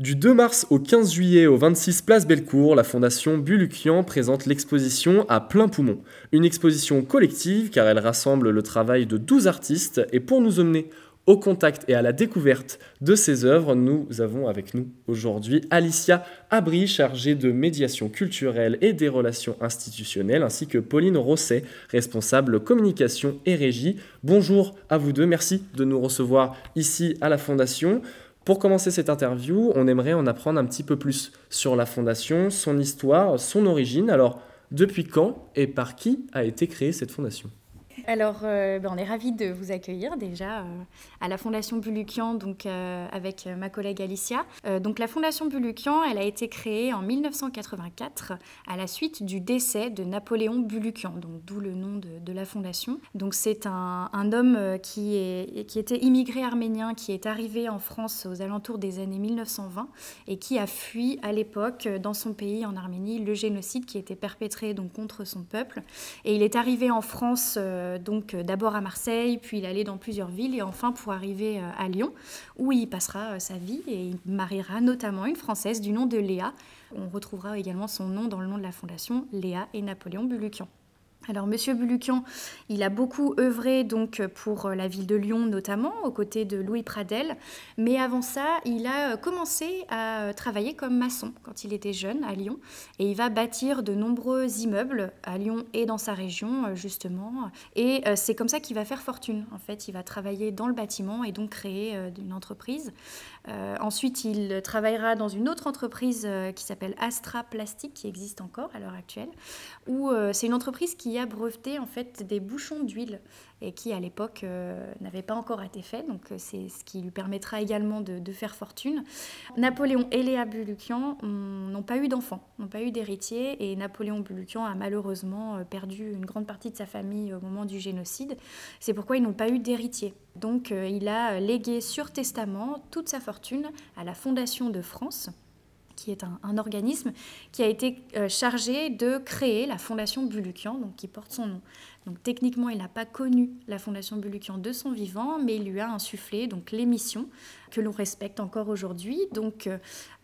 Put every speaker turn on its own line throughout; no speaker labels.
Du 2 mars au 15 juillet au 26 Place Bellecour, la Fondation Bulukian présente l'exposition à plein poumon. Une exposition collective car elle rassemble le travail de 12 artistes et pour nous emmener au contact et à la découverte de ces œuvres, nous avons avec nous aujourd'hui Alicia Abri, chargée de médiation culturelle et des relations institutionnelles, ainsi que Pauline Rosset, responsable communication et régie. Bonjour à vous deux, merci de nous recevoir ici à la Fondation. Pour commencer cette interview, on aimerait en apprendre un petit peu plus sur la fondation, son histoire, son origine. Alors, depuis quand et par qui a été créée cette fondation?
Alors, euh, ben, on est ravis de vous accueillir déjà euh, à la Fondation Bulukian, donc euh, avec ma collègue Alicia. donc, la Fondation Bulukian, elle a été créée en 1984 à la suite du décès de Napoléon Bulukian, donc d'où le nom de, la fondation. Donc, c'est un, un, homme qui, est, qui était immigré arménien, qui est arrivé en France aux alentours des années 1920 et qui a fui à l'époque dans son pays, en Arménie, le génocide qui était perpétré donc contre son peuple. Et il est arrivé en France donc euh, d'abord à Marseille, puis il allait dans plusieurs villes et enfin pour arriver euh, à Lyon, où il passera sa vie et il mariera notamment une Française du nom de Léa. On retrouvera également son nom dans le nom de la fondation, Léa et Napoléon Bulukian. Alors, Monsieur Bulukian, il a beaucoup œuvré donc pour la ville de Lyon notamment, aux côtés de Louis Pradel. Mais avant ça, il a commencé à travailler comme maçon quand il était jeune à Lyon. Et il va bâtir de nombreux immeubles à Lyon et dans sa région, justement. Et euh, c'est comme ça qu'il va faire fortune. En fait, il va travailler dans le bâtiment et donc créer euh, une entreprise. Euh, ensuite, il travaillera dans une autre entreprise qui s'appelle Astra Plastique, qui existe encore à l'heure actuelle, où c'est une entreprise qui a breveté en fait des bouchons d'huile et qui à l'époque euh, n'avait pas encore été fait. Donc euh, c'est ce qui lui permettra également de, faire fortune. Napoléon et Léa Bulukian n'ont pas eu d'enfants, n'ont pas eu d'héritiers et Napoléon Bulukian a malheureusement euh, perdu une grande partie de sa famille au moment du génocide. C'est pourquoi ils n'ont pas eu d'héritier. Donc il a légué sur testament toute sa fortune à la Fondation de France qui est un, organisme qui a été euh, chargé de créer la Fondation Bulukian, qui porte son nom. Donc techniquement, il n'a pas connu la Fondation Bulukian de son vivant, mais il lui a insufflé donc les missions que l'on respecte encore aujourd'hui. Donc euh,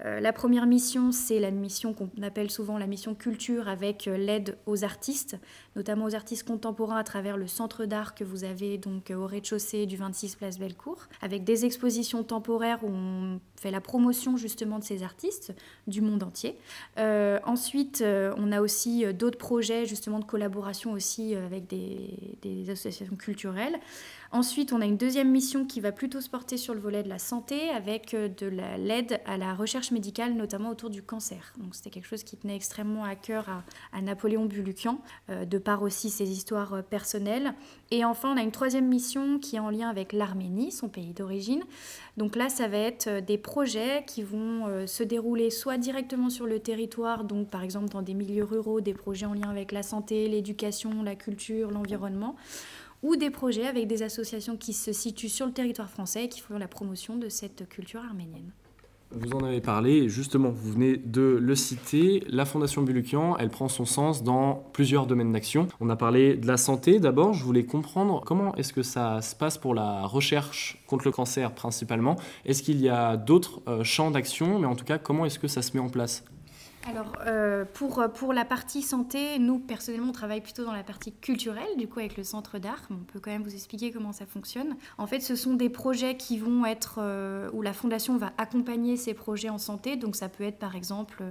euh, la première mission, c'est la mission qu'on appelle souvent la mission culture avec euh, l'aide aux artistes, notamment aux artistes contemporains à travers le centre d'art que vous avez donc au rez-de-chaussée du 26 Place Bellecour, avec des expositions temporaires où on fait la promotion justement de ces artistes du monde entier. ensuite, on a aussi d'autres projets justement de collaboration aussi avec des, associations culturelles. Ensuite, on a une deuxième mission qui va plutôt se porter sur le volet de la santé avec euh, de l'aide à la recherche médicale, notamment autour du cancer. Donc c'était quelque chose qui tenait extrêmement à cœur à, Napoléon Bulukian, euh, de par aussi ses histoires euh, personnelles. Et enfin, on a une troisième mission qui est en lien avec l'Arménie, son pays d'origine. Donc là, ça va être des projets qui vont se dérouler soit directement sur le territoire, donc par exemple dans des milieux ruraux, des projets en lien avec la santé, l'éducation, la culture, l'environnement ou des projets avec des associations qui se situent sur le territoire français et qui font la promotion de cette culture arménienne.
Vous en avez parlé, justement, vous venez de le citer. La Fondation Bulukian, elle prend son sens dans plusieurs domaines d'action. On a parlé de la santé d'abord. Je voulais comprendre comment est-ce que ça se passe pour la recherche contre le cancer principalement. Est-ce qu'il y a d'autres euh, champs d'action, mais en tout cas, comment est-ce que ça se met en place?
Alors, euh, pour, pour la partie santé, nous, personnellement, on travaille plutôt dans la partie culturelle, du coup, avec le centre d'art. On peut quand même vous expliquer comment ça fonctionne. En fait, ce sont des projets qui vont être, euh, où la fondation va accompagner ces projets en santé. Donc, ça peut être, par exemple,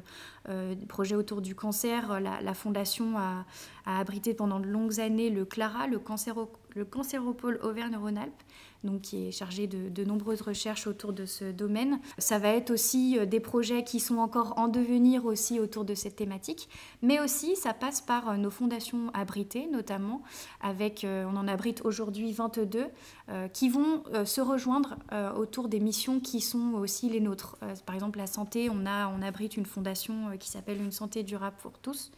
euh, des projets autour du cancer. La, fondation a, a, abrité pendant de longues années le CLARA, le, cancéro, le cancéropôle Auvergne-Rhône-Alpes donc qui est chargé de, nombreuses recherches autour de ce domaine. Ça va être aussi euh, des projets qui sont encore en devenir aussi autour de cette thématique, mais aussi ça passe par euh, nos fondations abritées, notamment avec, euh, on en abrite aujourd'hui 22, qui vont se rejoindre autour des missions qui sont aussi les nôtres. Par exemple, la santé, on, a, on abrite une fondation qui s'appelle Une santé durable pour tous.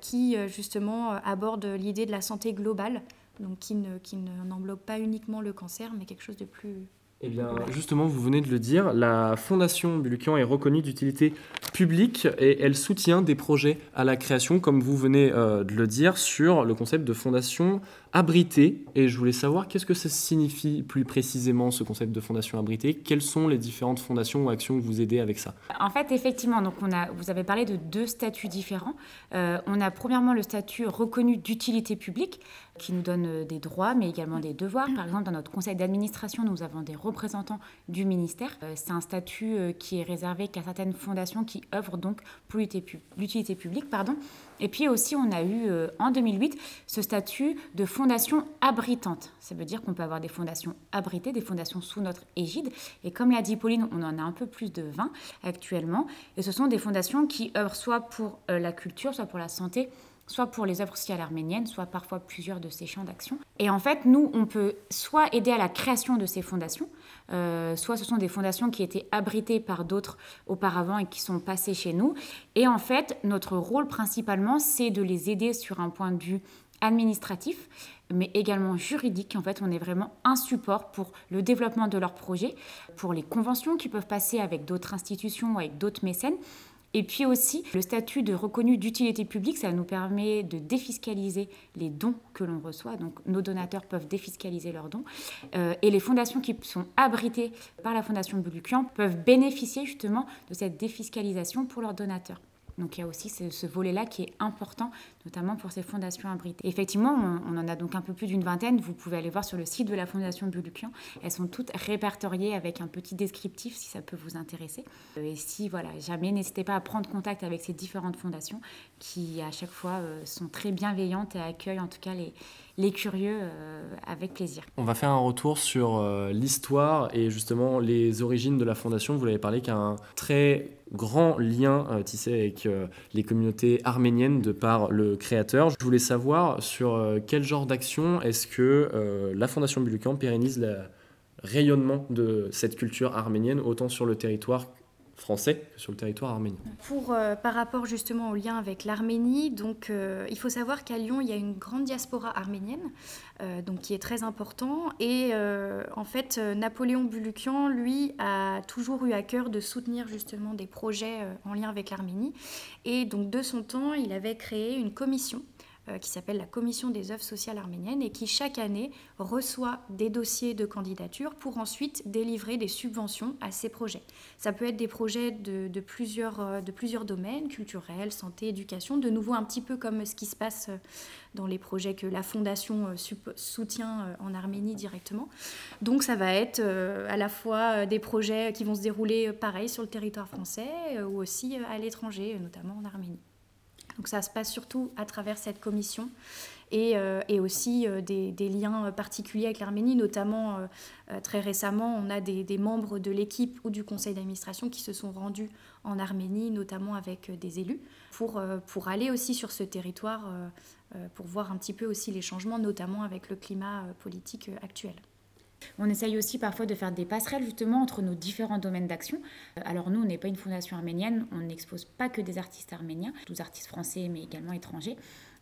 Qui justement aborde l'idée de la santé globale donc qui ne qui n'englobe pas uniquement le cancer, mais quelque chose de plus
eh bien, justement, vous venez de le dire, la Fondation Bulukian est reconnue d'utilité publique et elle soutient des projets à la création, comme vous venez euh, de le dire, sur le concept de fondation abritée. Et je voulais savoir qu'est-ce que ça signifie plus précisément ce concept de fondation abritée? Quelles sont les différentes fondations ou actions que vous aidez avec ça?
En fait, effectivement, donc on a, vous avez parlé de deux statuts différents. Euh, on a premièrement le statut reconnu d'utilité publique qui nous donne euh, des droits mais également des devoirs. Par exemple, dans notre conseil d'administration, nous avons des représentants du ministère. Euh, c'est un statut qui est réservé qu'à certaines fondations qui œuvrent donc pour l'utilité publique. Pardon. Et puis aussi, on a eu en 2008 ce statut de fondation abritante. Ça veut dire qu'on peut avoir des fondations abritées, des fondations sous notre égide. Et comme l'a dit Pauline, on en a un peu plus de 20 actuellement. Et ce sont des fondations qui œuvrent soit pour euh, la culture, soit pour la santé, soit pour les œuvres sociales arméniennes, soit parfois plusieurs de ces champs d'action. Et en fait, nous, on peut soit aider à la création de ces fondations, euh, soit ce sont des fondations qui étaient abritées par d'autres auparavant et qui sont passées chez nous. Et en fait, notre rôle principalement, c'est de les aider sur un point de vue administratif, mais également juridique. En fait, on est vraiment un support pour le développement de leurs projets, pour les conventions qui peuvent passer avec d'autres institutions ou avec d'autres mécènes. Et puis aussi, le statut de reconnu d'utilité publique, ça nous permet de défiscaliser les dons que l'on reçoit. Donc nos donateurs peuvent défiscaliser leurs dons. Euh, et les fondations qui sont abritées par la Fondation Bulukian peuvent bénéficier justement de cette défiscalisation pour leurs donateurs. Donc il y a aussi ce, volet-là qui est important, notamment pour ces fondations abritées. effectivement, on, en a donc un peu plus d'une vingtaine. Vous pouvez aller voir sur le site de la Fondation Bulukian. Elles sont toutes répertoriées avec un petit descriptif si ça peut vous intéresser. Euh, et si, voilà, jamais, n'hésitez pas à prendre contact avec ces différentes fondations qui, à chaque fois, euh, sont très bienveillantes et accueillent en tout cas les, les curieux euh, avec plaisir.
On va faire un retour sur l'histoire et justement les origines de la fondation. Vous l'avez parlé qu'un très grand lien tissé avec les communautés arméniennes de par le Je voulais savoir sur euh, quel genre d'action est-ce que la Fondation Bulucan pérennise le rayonnement de cette culture arménienne autant sur le territoire français sur le territoire arménien.
Pour, euh, par rapport justement au lien avec l'Arménie, donc euh, il faut savoir qu'à Lyon, il y a une grande diaspora arménienne, euh, donc qui est très important. Et en fait, Napoléon Bulukian, lui, a toujours eu à cœur de soutenir justement des projets en lien avec l'Arménie. Et donc de son temps, il avait créé une commission qui s'appelle la Commission des œuvres sociales arméniennes et qui chaque année reçoit des dossiers de candidature pour ensuite délivrer des subventions à ces projets. Ça peut être des projets de, plusieurs, euh, plusieurs domaines, culturels, santé, éducation, de nouveau un petit peu comme ce qui se passe euh, dans les projets que la Fondation soutient en Arménie directement. Donc ça va être à la fois des projets qui vont se dérouler pareil sur le territoire français ou aussi à l'étranger, notamment en Arménie. Donc ça se passe surtout à travers cette commission et, euh, aussi euh, des, liens particuliers avec l'Arménie, notamment euh, très récemment, on a des, membres de l'équipe ou du conseil d'administration qui se sont rendus en Arménie, notamment avec des élus, pour, pour aller aussi sur ce territoire, pour voir un petit peu aussi les changements, notamment avec le climat politique actuel.
On essaye aussi parfois de faire des passerelles justement entre nos différents domaines d'action. Euh, alors nous, on n'est pas une fondation arménienne, on n'expose pas que des artistes arméniens, 12 artistes français mais également étrangers.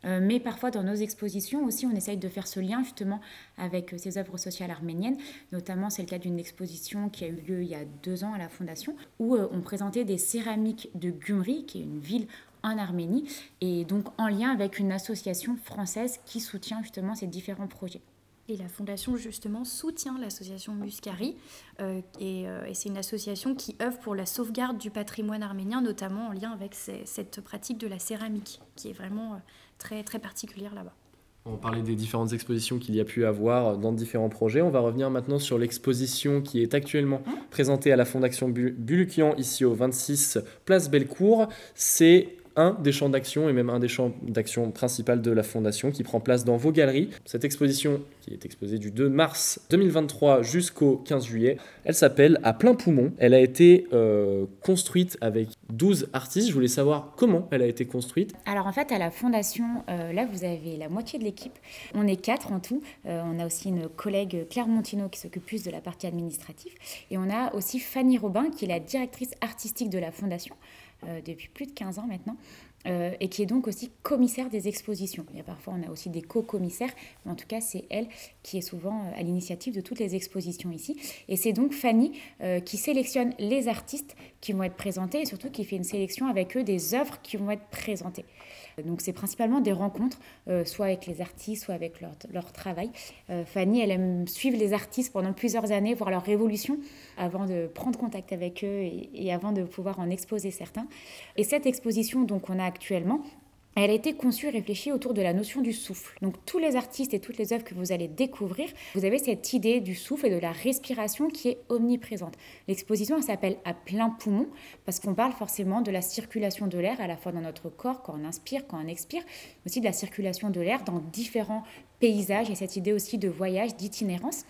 Euh, mais parfois dans nos expositions aussi, on essaye de faire ce lien justement avec euh, ces œuvres sociales arméniennes. Notamment, c'est le cas d'une exposition qui a eu lieu il y a deux ans à la Fondation, où on présentait des céramiques de Gumri, qui est une ville en Arménie, et donc en lien avec une association française qui soutient justement ces différents projets.
Et la fondation, justement, soutient l'association Muscari. Euh, euh, et, c'est une association qui œuvre pour la sauvegarde du patrimoine arménien, notamment en lien avec cette pratique de la céramike, qui est vraiment euh, très, très particulière là-bas.
On parlait des différentes expositions qu'il y a pu avoir dans différents projets. On va revenir maintenant sur l'exposition qui est actuellement mmh. présentée à la Fondation Bulukian, ici au 26 Place Bellecour. C'est un des champs d'action et même un des champs d'action principal de la Fondation qui prend place dans vos galeries. Cette exposition, qui est exposée du 2 mars 2023 jusqu'au 15 juillet, elle s'appelle À plein poumon. Elle a été euh, construite avec 12 artistes. Je voulais savoir comment elle a été construite.
Alors en fait, à la Fondation, euh, là, vous avez la moitié de l'équipe. On est quatre en tout. Euh, on a aussi une collègue Claire Montino qui s'occupe plus de la partie administrative. Et on a aussi Fanny Robin qui est la directrice artistique de la Fondation. Euh, depuis plus de 15 ans maintenant. euh, et qui est donc aussi commissaire des expositions. Il y a parfois, on a aussi des co-commissaires, mais en tout cas, c'est elle qui est souvent euh, à l'initiative de toutes les expositions ici. Et c'est donc Fanny qui sélectionne les artistes qui vont être présentés et surtout qui fait une sélection avec eux des œuvres qui vont être présentées. Donc c'est principalement des rencontres, soit avec les artistes, soit avec leur, travail. Fanny, elle aime suivre les artistes pendant plusieurs années, voir leur révolution, avant de prendre contact avec eux et, et avant de pouvoir en exposer certains. Et cette exposition, donc on a actuellement, elle a été conçue et réfléchie autour de la notion du souffle. Donc tous les artistes et toutes les œuvres que vous allez découvrir, vous avez cette idée du souffle et de la respiration qui est omniprésente. L'exposition, elle s'appelle à plein poumon parce qu'on parle forcément de la circulation de l'air à la fois dans notre corps quand on inspire, quand on expire, mais aussi de la circulation de l'air dans différents paysages et cette idée aussi de voyage, d'itinérance.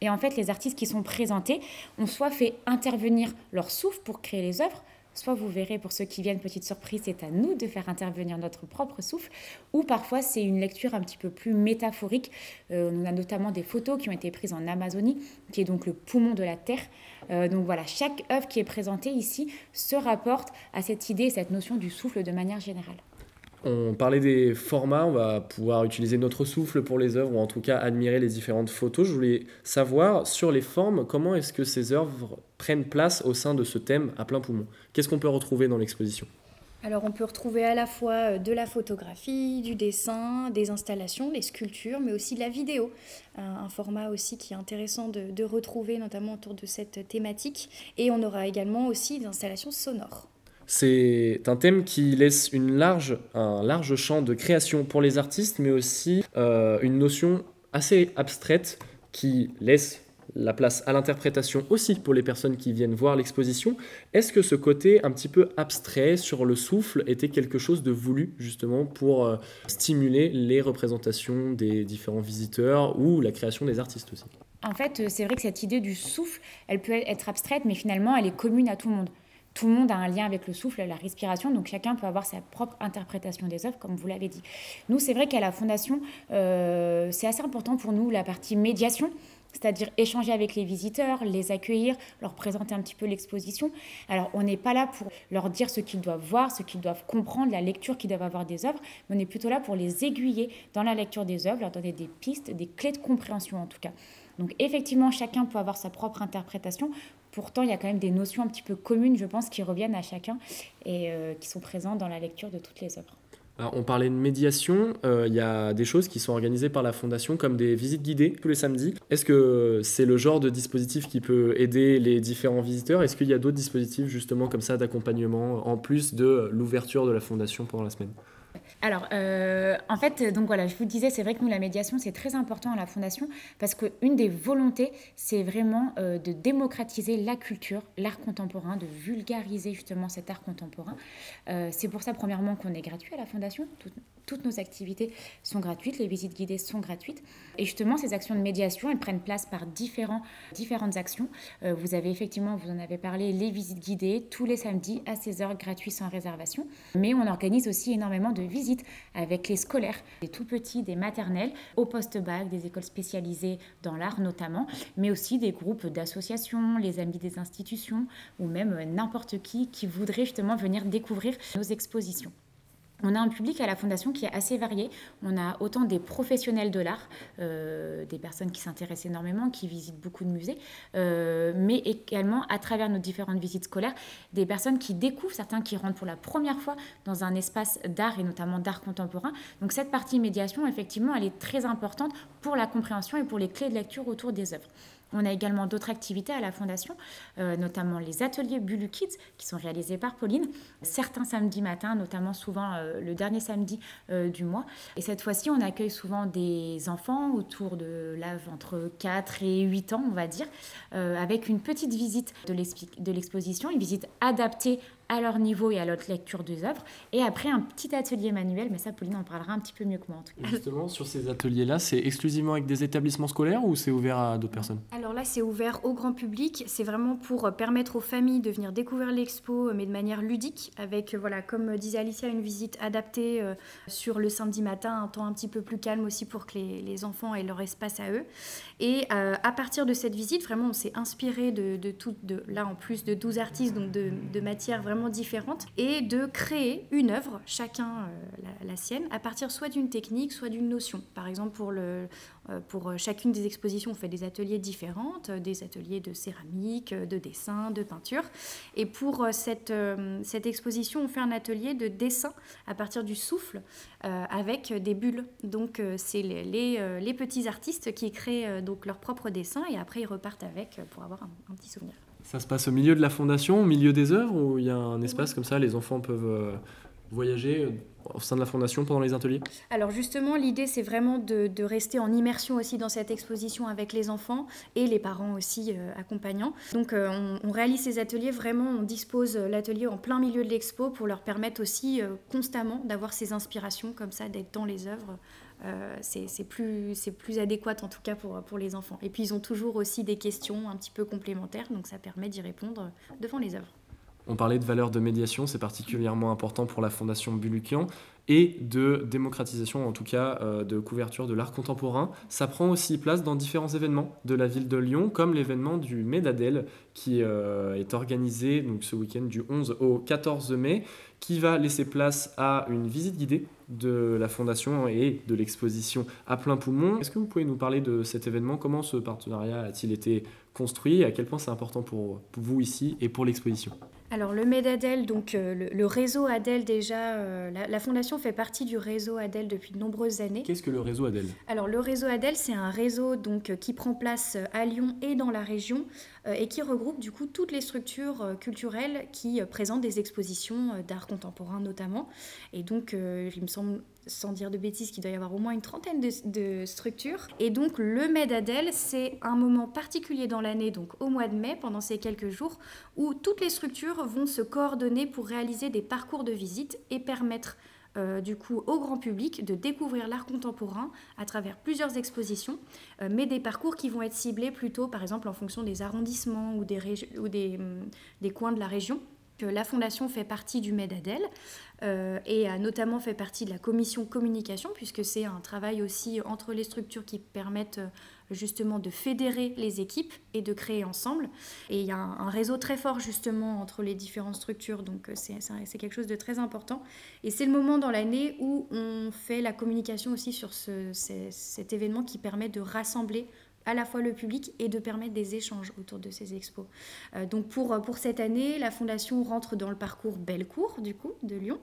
Et en fait, les artistes qui sont présentés ont soit fait intervenir leur souffle pour créer les œuvres, Soit vous verrez, pour ceux qui viennent, petite surprise, c'est à nous de faire intervenir notre propre souffle, ou parfois c'est une lecture un petit peu plus métaphorique. Euh, on a notamment des photos qui ont été prises en Amazonie, qui est donc le poumon de la Terre. Euh, donc voilà, chaque œuvre qui est présentée ici se rapporte à cette idée, cette notion du souffle de manière générale.
On parlait des formats, on va pouvoir utiliser notre souffle pour les œuvres ou en tout cas admirer les différentes photos. Je voulais savoir sur les formes, comment est-ce que ces œuvres prennent place au sein de ce thème à plein poumon? Qu'est-ce qu'on peut retrouver dans l'exposition?
Alors on peut retrouver à la fois euh, de la photographie, du dessin, des installations, des sculptures, mais aussi de la vidéo. Un, format aussi qui est intéressant de, de retrouver, notamment autour de cette thématique. Et on aura également aussi des installations sonores.
C'est un thème qui laisse une large, un large champ de création pour les artistes, mais aussi euh, une notion assez abstraite qui laisse la place à l'interprétation aussi pour les personnes qui viennent voir l'exposition. Est-ce que ce côté un petit peu abstrait sur le souffle était quelque chose de voulu justement pour euh, stimuler les représentations des différents visiteurs ou la création des artistes aussi?
En fait, c'est vrai que cette idée du souffle, elle peut être abstraite, mais finalement, elle est commune à tout le monde tout le monde a un lien avec le souffle, la respiration, donc chacun peut avoir sa propre interprétation des œuvres, comme vous l'avez dit. Nous, c'est vrai qu'à la Fondation, euh, c'est assez important pour nous la partie médiation, c'est-à-dire échanger avec les visiteurs, les accueillir, leur présenter un petit peu l'exposition. Alors, on n'est pas là pour leur dire ce qu'ils doivent voir, ce qu'ils doivent comprendre, la lecture qu'ils doivent avoir des œuvres, mais on est plutôt là pour les aiguiller dans la lecture des œuvres, leur donner des pistes, des clés de compréhension en tout cas. Donc effectivement, chacun peut avoir sa propre interprétation. Pourtant, il y a quand même des notions un petit peu communes, je pense, qui reviennent à chacun et euh, qui sont présentes dans la lecture de toutes les œuvres.
On parlait de médiation, euh, il y a des choses qui sont organisées par la Fondation comme des visites guidées tous les samedis. Est-ce que c'est le genre de dispositif qui peut aider les différents visiteurs? Est-ce qu'il y a d'autres dispositifs justement comme ça d'accompagnement en plus de l'ouverture de la Fondation pendant la semaine?
Alors, euh, en fait, donc voilà, je vous disais, c'est vrai que nous, la médiation, c'est très important à la Fondation parce qu'une des volontés, c'est vraiment euh, de démocratiser la culture, l'art contemporain, de vulgariser justement cet art contemporain. Euh, c'est pour ça, premièrement, qu'on est gratuit à la Fondation. toutes nos activités sont gratuites, les visites guidées sont gratuites. Et justement, ces actions de médiation, elles prennent place par différents, différentes actions. vous avez effectivement, vous en avez parlé, les visites guidées tous les samedis à 16h, gratuits sans réservation. Mais on organise aussi énormément de visites avec les scolaires, des tout petits, des maternelles, au post-bac, des écoles spécialisées dans l'art notamment, mais aussi des groupes d'associations, les amis des institutions ou même n'importe qui qui voudrait justement venir découvrir nos expositions. On a un public à la Fondation qui est assez varié. On a autant des professionnels de l'art, euh, des personnes qui s'intéressent énormément, qui visitent beaucoup de musées, euh, mais également à travers nos différentes visites scolaires, des personnes qui découvrent, certains qui rentrent pour la première fois dans un espace d'art et notamment d'art contemporain. Donc cette partie médiation, effectivement, elle est très importante pour la compréhension et pour les clés de lecture autour des œuvres. On a également d'autres activités à la Fondation, euh, notamment les ateliers Bulu Kids qui sont réalisés par Pauline, certains samedis matins, notamment souvent euh, le dernier samedi euh, du mois. Et cette fois-ci, on accueille souvent des enfants autour de l'âge entre 4 et 8 ans, on va dire, avec une petite visite de l'exposition, une visite adaptée à leur niveau et à leur lecture des œuvres. Et après, un petit atelier manuel, mais ça, Pauline en parlera un petit peu mieux que moi. En tout
cas. Justement, sur ces ateliers-là, c'est exclusivement avec des établissements scolaires ou c'est ouvert à d'autres personnes?
Alors là, c'est ouvert au grand public. C'est vraiment pour permettre aux familles de venir découvrir l'expo, mais de manière ludique, avec, voilà, comme disait Alicia, une visite adaptée euh, sur le samedi matin, un temps un petit peu plus calme aussi pour que les, les enfants aient leur espace à eux. Et euh, à partir de cette visite, vraiment, on s'est inspiré de, de tout, de, là en plus de 12 artistes, donc de, de matières vraiment vraiment différentes, et de créer une œuvre, chacun la, sienne, à partir soit d'une technique, soit d'une notion. Par exemple, pour, le, pour chacune des expositions, on fait des ateliers différents, des ateliers de céramique, de dessin, de peinture. Et pour cette, cette exposition, on fait un atelier de dessin à partir du souffle avec des bulles. Donc, c'est les, les, les, petits artistes qui créent donc leur propre dessin et après ils repartent avec pour avoir un petit souvenir.
Ça se passe au milieu de la fondation, au milieu des œuvres, où il y a un espace comme ça, les enfants peuvent euh, voyager euh, au sein de la fondation pendant les ateliers?
Alors justement, l'idée c'est vraiment de, rester en immersion aussi dans cette exposition avec les enfants et les parents aussi euh, accompagnants. Donc on, réalise ces ateliers vraiment, on dispose l'atelier en plein milieu de l'expo pour leur permettre aussi constamment d'avoir ces inspirations comme ça, d'être dans les œuvres euh, c'est plus, plus adéquat en tout cas pour, pour les enfants. Et puis ils ont toujours aussi des questions un petit peu complémentaires, donc ça permet d'y répondre devant les œuvres.
On parlait de valeur de médiation, c'est particulièrement important pour la Fondation Bulukian, et de démocratisation, en tout cas euh, de couverture de l'art contemporain. Ça prend aussi place dans différents événements de la ville de Lyon, comme l'événement du Médadel, qui euh, est organisé donc, ce week-end du 11 au 14 mai, qui va laisser place à une visite guidée de la fondation et de l'exposition à plein poumon. Est-ce que vous pouvez nous parler de cet événement? Comment ce partenariat a-t-il été construit? Et à quel point c'est important pour vous ici et pour l'exposition?
Alors le MEDADEL, donc euh, le, réseau ADEL déjà, euh, la, fondation fait partie du réseau ADEL depuis de nombreuses années.
Qu'est-ce que le réseau ADEL?
Alors le réseau ADEL, c'est un réseau donc qui prend place à Lyon et dans la région euh, et qui regroupe du coup toutes les structures culturelles qui présentent des expositions d'art contemporain notamment. Et donc il me semble sans dire de bêtises, qu'il doit y avoir au moins une trentaine de, structures. Et donc le MEDADEL, c'est un moment particulier dans l'année, donc au mois de mai, pendant ces quelques jours, où toutes les structures vont se coordonner pour réaliser des parcours de visite et permettre euh, du coup au grand public de découvrir l'art contemporain à travers plusieurs expositions, euh, mais des parcours qui vont être ciblés plutôt par exemple en fonction des arrondissements ou des, hum, des coins de la région. La fondation fait partie du MEDADEL euh, et a notamment fait partie de la commission communication, puisque c'est un travail aussi entre les structures qui permettent euh, justement de fédérer les équipes et de créer ensemble. Et il y a un, réseau très fort justement entre les différentes structures, donc euh, c'est quelque chose de très important. Et c'est le moment dans l'année où on fait la communication aussi sur cet événement qui permet de rassembler à la fois le public et de permettre des échanges autour de ces expos. Euh, donc pour, pour cette année, la Fondation rentre dans le parcours Bellecour, du coup, de Lyon,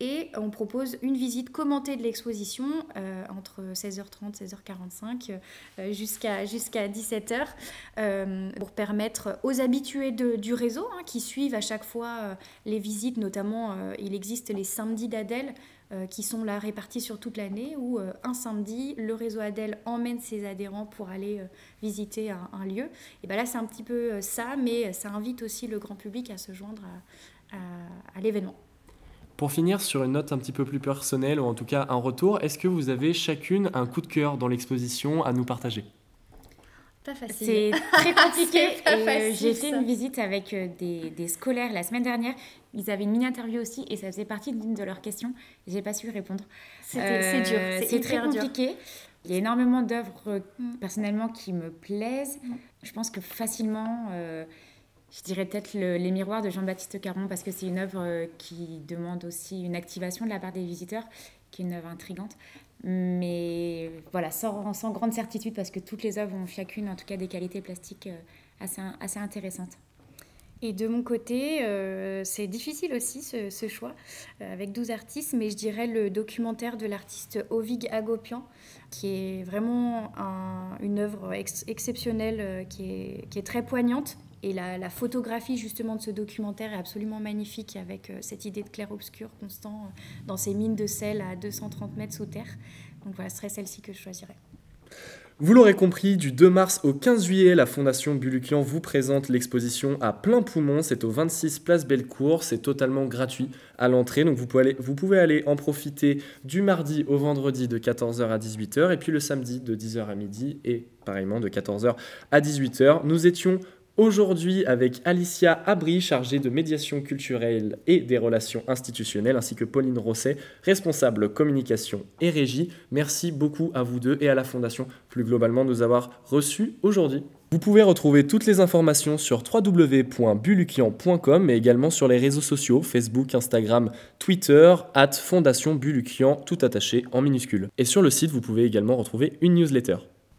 et on propose une visite commentée de l'exposition euh, entre 16h30 16h45 euh, jusqu'à jusqu'à 17h pour permettre aux habitués du réseau hein, qui suivent à chaque fois les visites, notamment il existe les samedis d'Adèle euh, qui sont là répartis sur toute l'année, où euh, un samedi, le réseau Adèle emmène ses adhérents pour aller euh, visiter un, lieu. Et bien là, c'est un petit peu ça, mais ça invite aussi le grand public à se joindre à, l'événement.
Pour finir sur une note un petit peu plus personnelle, ou en tout cas un retour, est-ce que vous avez chacune un coup de cœur dans l'exposition à nous partager?
Pas facile.
C'est très compliqué. J'ai fait une visite avec des, des, scolaires la semaine dernière. Ils avaient une mini-interview aussi et ça faisait partie d'une de leurs questions. J'ai pas su répondre.
C'est dur, euh,
c'est très compliqué. Il y a énormément d'œuvres mm. personnellement qui me plaisent. Mm. Je pense que facilement, euh, je dirais peut-être Les Miroirs de Jean-Baptiste Caron parce que c'est une œuvre euh, qui demande aussi une activation de la part des visiteurs, qui est une œuvre intrigante. Mais voilà, sans, grande certitude parce que toutes les œuvres ont chacune en tout cas des qualités plastiques assez, assez intéressantes.
Et de mon côté, euh, c'est difficile aussi ce, choix euh, avec 12 artistes, mais je dirais le documentaire de l'artiste Ovig Agopian, qui est vraiment une œuvre exceptionnelle, euh, qui, est, qui, est, très poignante. Et la, photographie justement de ce documentaire est absolument magnifique avec cette idée de clair-obscur constant dans ces mines de sel à 230 mètres sous terre. Donc voilà, ce serait celle-ci que je choisirais.
Vous l'aurez compris, du 2 mars au 15 juillet, la Fondation Bulukian vous présente l'exposition à plein poumon. C'est au 26 Place Bellecour. C'est totalement gratuit à l'entrée. Donc vous pouvez, aller, vous pouvez aller en profiter du mardi au vendredi de 14h à 18h et puis le samedi de 10h à midi et pareillement de 14h à 18h. Nous étions Aujourd'hui, avec Alicia Abri, chargée de médiation culturelle et des relations institutionnelles, ainsi que Pauline Rosset, responsable communication et régie. Merci beaucoup à vous deux et à la Fondation plus globalement de nous avoir reçus aujourd'hui. Vous pouvez retrouver toutes les informations sur www.bulukian.com mais également sur les réseaux sociaux Facebook, Instagram, Twitter, at Fondation Bulukian, tout attaché en minuscules. Et sur le site, vous pouvez également retrouver une newsletter.